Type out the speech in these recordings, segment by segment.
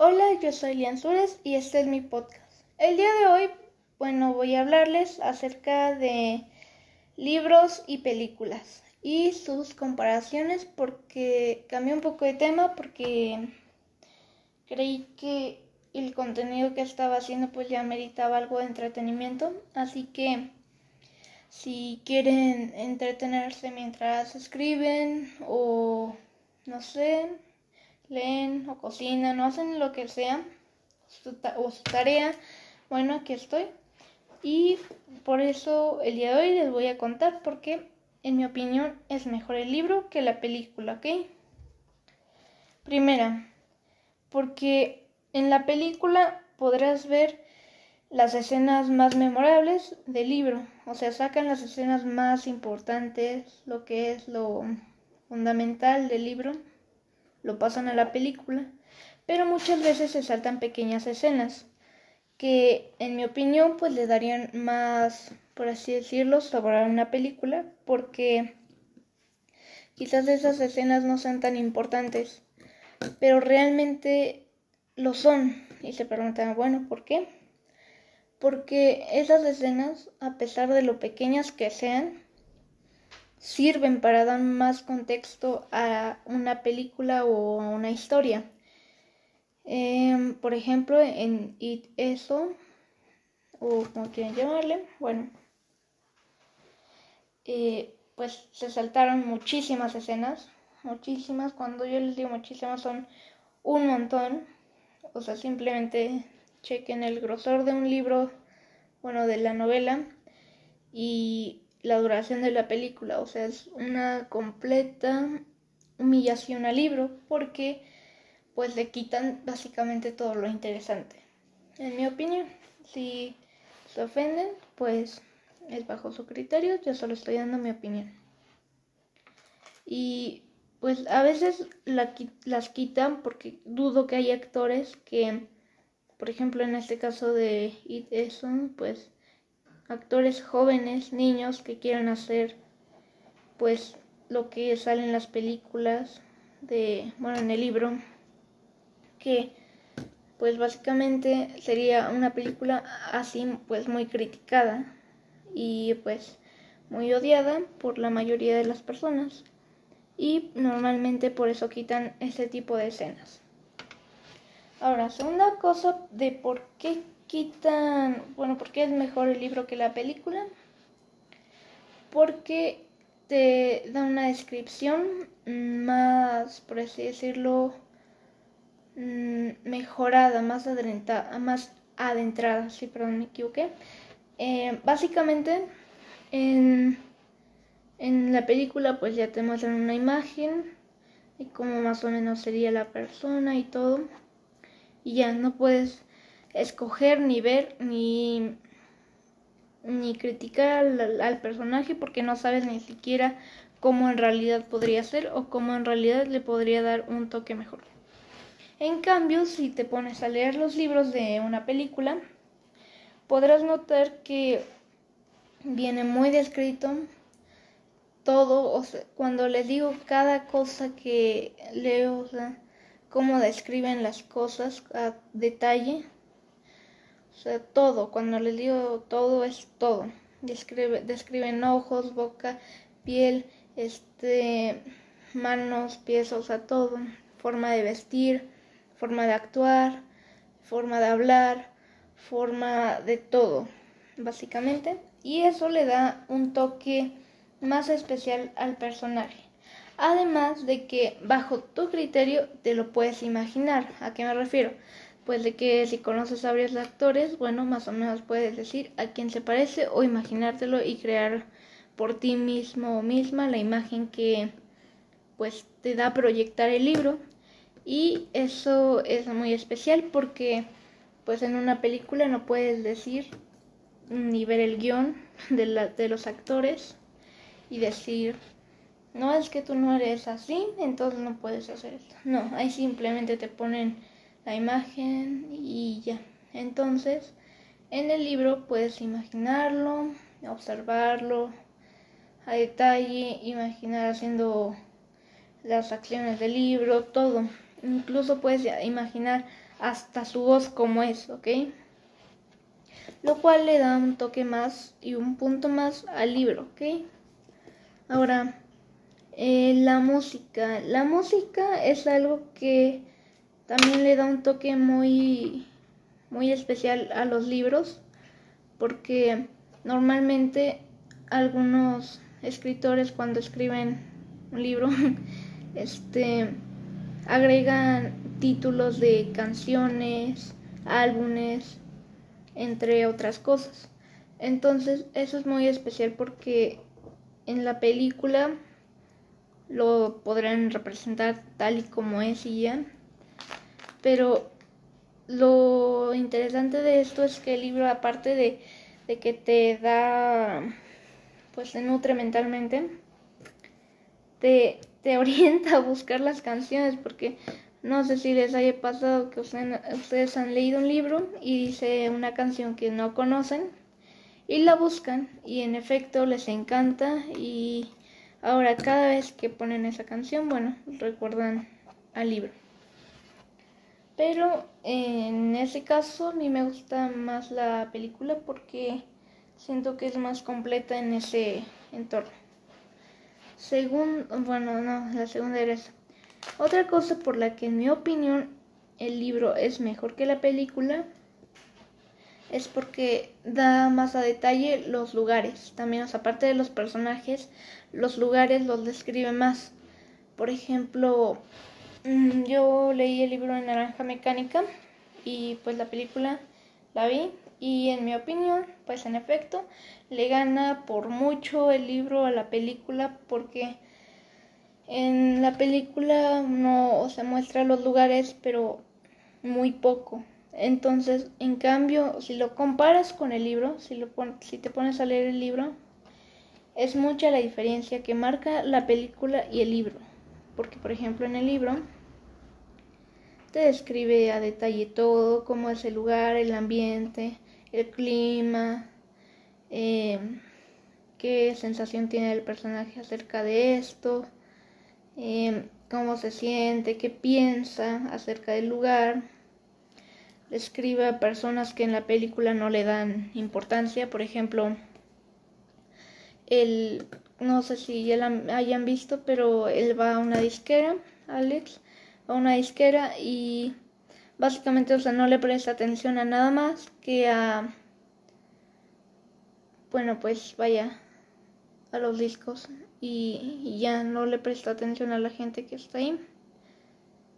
Hola, yo soy Lian Sures y este es mi podcast. El día de hoy, bueno, voy a hablarles acerca de libros y películas y sus comparaciones porque cambié un poco de tema porque creí que el contenido que estaba haciendo pues ya meritaba algo de entretenimiento, así que si quieren entretenerse mientras escriben o no sé, leen o cocinan o hacen lo que sea o su tarea, bueno, aquí estoy. Y por eso el día de hoy les voy a contar por qué, en mi opinión, es mejor el libro que la película, ¿ok? Primera, porque en la película podrás ver las escenas más memorables del libro, o sea, sacan las escenas más importantes, lo que es lo fundamental del libro, lo pasan a la película, pero muchas veces se saltan pequeñas escenas que en mi opinión pues le darían más, por así decirlo, sabor a una película, porque quizás esas escenas no sean tan importantes, pero realmente lo son. Y se preguntan, bueno, ¿por qué? Porque esas escenas, a pesar de lo pequeñas que sean, sirven para dar más contexto a una película o a una historia. Em, por ejemplo, en It Eso, o como quieren llamarle, bueno, eh, pues se saltaron muchísimas escenas, muchísimas, cuando yo les digo muchísimas son un montón, o sea, simplemente chequen el grosor de un libro, bueno, de la novela y la duración de la película, o sea, es una completa humillación al libro porque pues le quitan básicamente todo lo interesante. En mi opinión, si se ofenden, pues es bajo su criterio, yo solo estoy dando mi opinión. Y pues a veces las quitan porque dudo que hay actores que, por ejemplo en este caso de It pues actores jóvenes, niños que quieran hacer pues lo que sale en las películas de, bueno, en el libro que pues básicamente sería una película así pues muy criticada y pues muy odiada por la mayoría de las personas y normalmente por eso quitan ese tipo de escenas. Ahora, segunda cosa de por qué quitan, bueno, por qué es mejor el libro que la película, porque te da una descripción más, por así decirlo, Mm, mejorada, más adentrada, más adentrada, sí, perdón, me equivoqué. Eh, básicamente, en, en la película pues ya te muestran una imagen y cómo más o menos sería la persona y todo. Y ya no puedes escoger ni ver ni, ni criticar al, personaje porque no sabes ni siquiera cómo en realidad podría ser o cómo en realidad le podría dar un toque mejor. En cambio, si te pones a leer los libros de una película, podrás notar que viene muy descrito todo, o sea, cuando les digo cada cosa que leo, o sea, cómo describen las cosas a detalle, o sea, todo, cuando les digo todo es todo. Describe, describen ojos, boca, piel, este, manos, pies, o sea, todo, forma de vestir, forma de actuar, forma de hablar, forma de todo, básicamente. Y eso le da un toque más especial al personaje. Además de que bajo tu criterio te lo puedes imaginar. ¿A qué me refiero? Pues de que si conoces a varios actores, bueno, más o menos puedes decir a quién se parece o imaginártelo y crear por ti mismo o misma la imagen que pues te da proyectar el libro y eso es muy especial porque pues en una película no puedes decir ni ver el guion de, la, de los actores y decir, no es que tú no eres así, entonces no puedes hacer esto. No, ahí simplemente te ponen la imagen y ya. Entonces, en el libro puedes imaginarlo, observarlo a detalle, imaginar haciendo las acciones del libro, todo. Incluso puedes imaginar hasta su voz como es, ¿ok? Lo cual le da un toque más y un punto más al libro, ¿ok? Ahora, eh, la música. La música es algo que también le da un toque muy, muy especial a los libros, porque normalmente algunos escritores cuando escriben un libro, este, agregan títulos de canciones, álbumes, entre otras cosas. Entonces, eso es muy especial porque en la película lo podrán representar tal y como es y ya. Pero lo interesante de esto es que el libro, aparte de, de que te da, pues te nutre mentalmente, te, te orienta a buscar las canciones porque no sé si les haya pasado que ustedes han leído un libro y dice una canción que no conocen y la buscan y en efecto les encanta y ahora cada vez que ponen esa canción, bueno, recuerdan al libro. Pero en ese caso a mí me gusta más la película porque siento que es más completa en ese entorno. Según, bueno, no, la segunda era esa. Otra cosa por la que en mi opinión el libro es mejor que la película es porque da más a detalle los lugares. También, aparte de los personajes, los lugares los describe más. Por ejemplo, yo leí el libro de Naranja Mecánica y pues la película la vi y en mi opinión, pues en efecto, le gana por mucho el libro a la película porque en la película no se muestra los lugares, pero muy poco. Entonces, en cambio, si lo comparas con el libro, si, lo si te pones a leer el libro, es mucha la diferencia que marca la película y el libro. Porque, por ejemplo, en el libro te describe a detalle todo, cómo es el lugar, el ambiente, el clima, eh, qué sensación tiene el personaje acerca de esto, Em, cómo se siente, qué piensa acerca del lugar. Describe a personas que en la película no le dan importancia, por ejemplo, el, no sé si ya la hayan visto, pero él va a una disquera, Alex, a una disquera y básicamente, o sea, no le presta atención a nada más que a, bueno, pues vaya, a los discos y, ya no le presta atención a la gente que está ahí.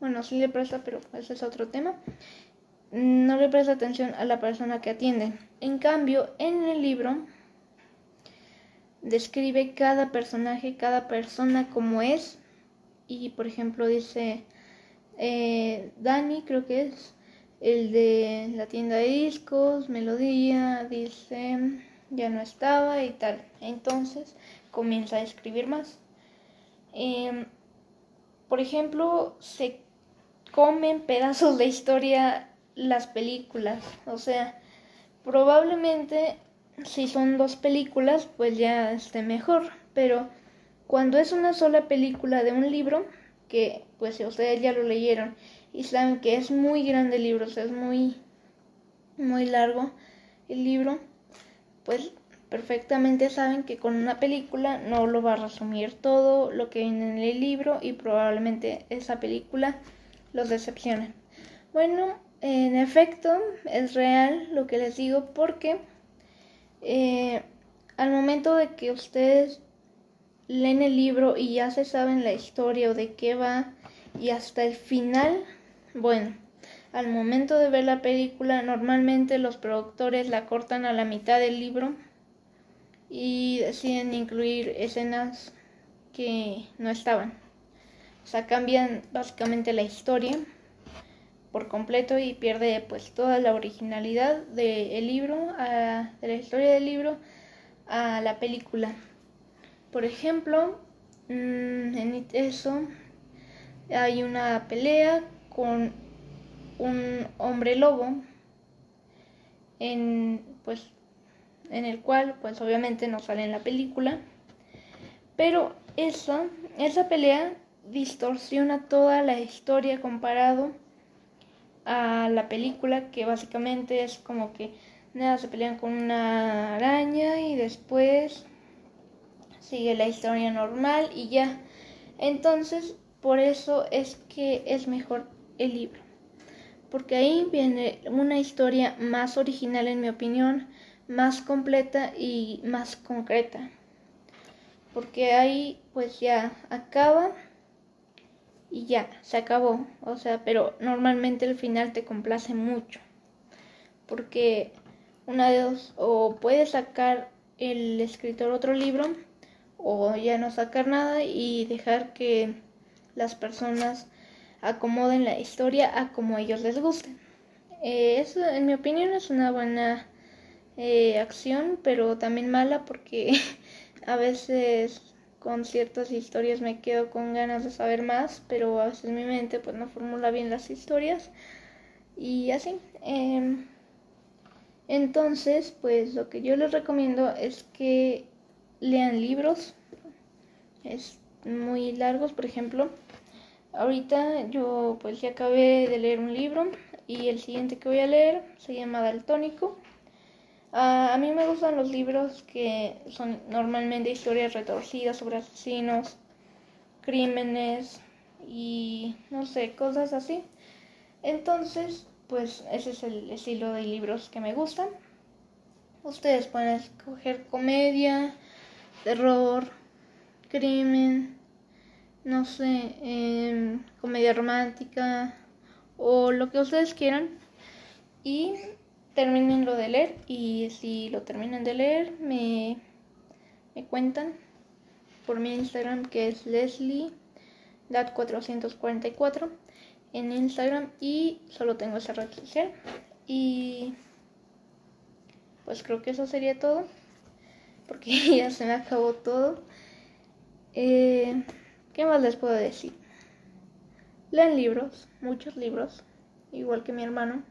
Bueno, sí le presta, pero ese es otro tema. No le presta atención a la persona que atiende. En cambio, en el libro describe cada personaje, cada persona como es. Y por ejemplo dice, eh, Dani creo que es el de la tienda de discos, Melodía, dice, ya no estaba y tal. Entonces, comienza a escribir más. Em, por ejemplo, se comen pedazos de historia las películas. O sea, probablemente si son dos películas, pues ya esté mejor. Pero cuando es una sola película de un libro, que pues ustedes ya lo leyeron y saben que es muy grande el libro, o sea, es muy, muy largo el libro, pues perfectamente saben que con una película no lo va a resumir todo lo que viene en el libro y probablemente esa película los decepcione. Bueno, en efecto, es real lo que les digo porque eh, al momento de que ustedes leen el libro y ya se saben la historia o de qué va y hasta el final, bueno, al momento de ver la película normalmente los productores la cortan a la mitad del libro y deciden incluir escenas que no estaban. O sea, cambian básicamente la historia por completo y pierde pues toda la originalidad del libro, a, de la historia del libro a la película. Por ejemplo, mm, en eso hay una pelea con un hombre lobo en pues en el cual pues obviamente no sale en la película, pero esa, esa pelea distorsiona toda la historia comparado a la película, que básicamente es como que nada, se pelean con una araña y después sigue la historia normal y ya. Entonces, por eso es que es mejor el libro. Porque ahí viene una historia más original en mi opinión, más completa y más concreta. Porque ahí pues ya acaba y ya, se acabó. O sea, pero normalmente el final te complace mucho. Porque una de dos, o puedes sacar el escritor otro libro, o ya no sacar nada y dejar que las personas acomoden la historia a como ellos les guste. Eh, eso, en mi opinión, es una buena eh, acción, pero también mala porque a veces con ciertas historias me quedo con ganas de saber más, pero a veces mi mente pues no formula bien las historias y así. Em, entonces, pues lo que yo les recomiendo es que lean libros, es muy largos, por ejemplo. Ahorita yo pues ya acabé de leer un libro y el siguiente que voy a leer se llama Daltónico a mí me gustan los libros que son normalmente historias retorcidas sobre asesinos, crímenes y no sé, cosas así. Entonces, pues ese es el estilo de libros que me gustan. Ustedes pueden escoger comedia, terror, crimen, no sé, em, comedia romántica o lo que ustedes quieran. Y terminenlo de leer. Y si lo terminan de leer me, me cuentan por mi Instagram que es Leslie 444 en Instagram. Y solo tengo esa red social. Y pues creo que eso sería todo porque ya se me acabó todo eh, ¿qué más les puedo decir? lean libros, muchos libros igual que mi hermano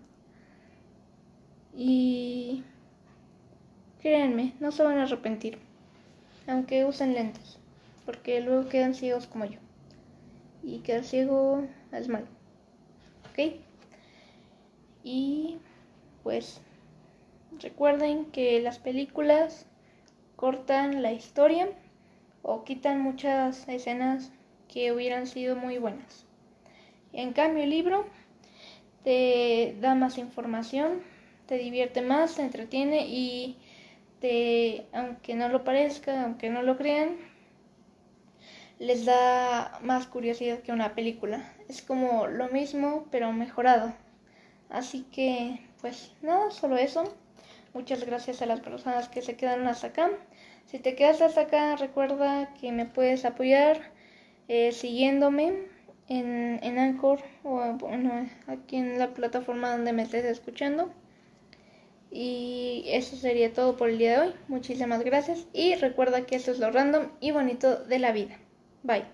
y créanme, no se van a arrepentir, aunque usen lentes, porque luego quedan ciegos como yo. Y quedar ciego es malo. ¿Ok? Y pues recuerden que las películas cortan la historia o quitan muchas escenas que hubieran sido muy buenas. En cambio el libro te da más información te divierte más, te entretiene y te, aunque no lo parezca, aunque no lo crean, les da más curiosidad que una película. Es como lo mismo, pero mejorado. Así que, pues nada, solo eso. Muchas gracias a las personas que se quedaron hasta acá. Si te quedas hasta acá, recuerda que me puedes apoyar eh, siguiéndome en, en Anchor o bueno, aquí en la plataforma donde me estés escuchando. Y eso sería todo por el día de hoy. Muchísimas gracias y recuerda que esto es lo random y bonito de la vida. Bye.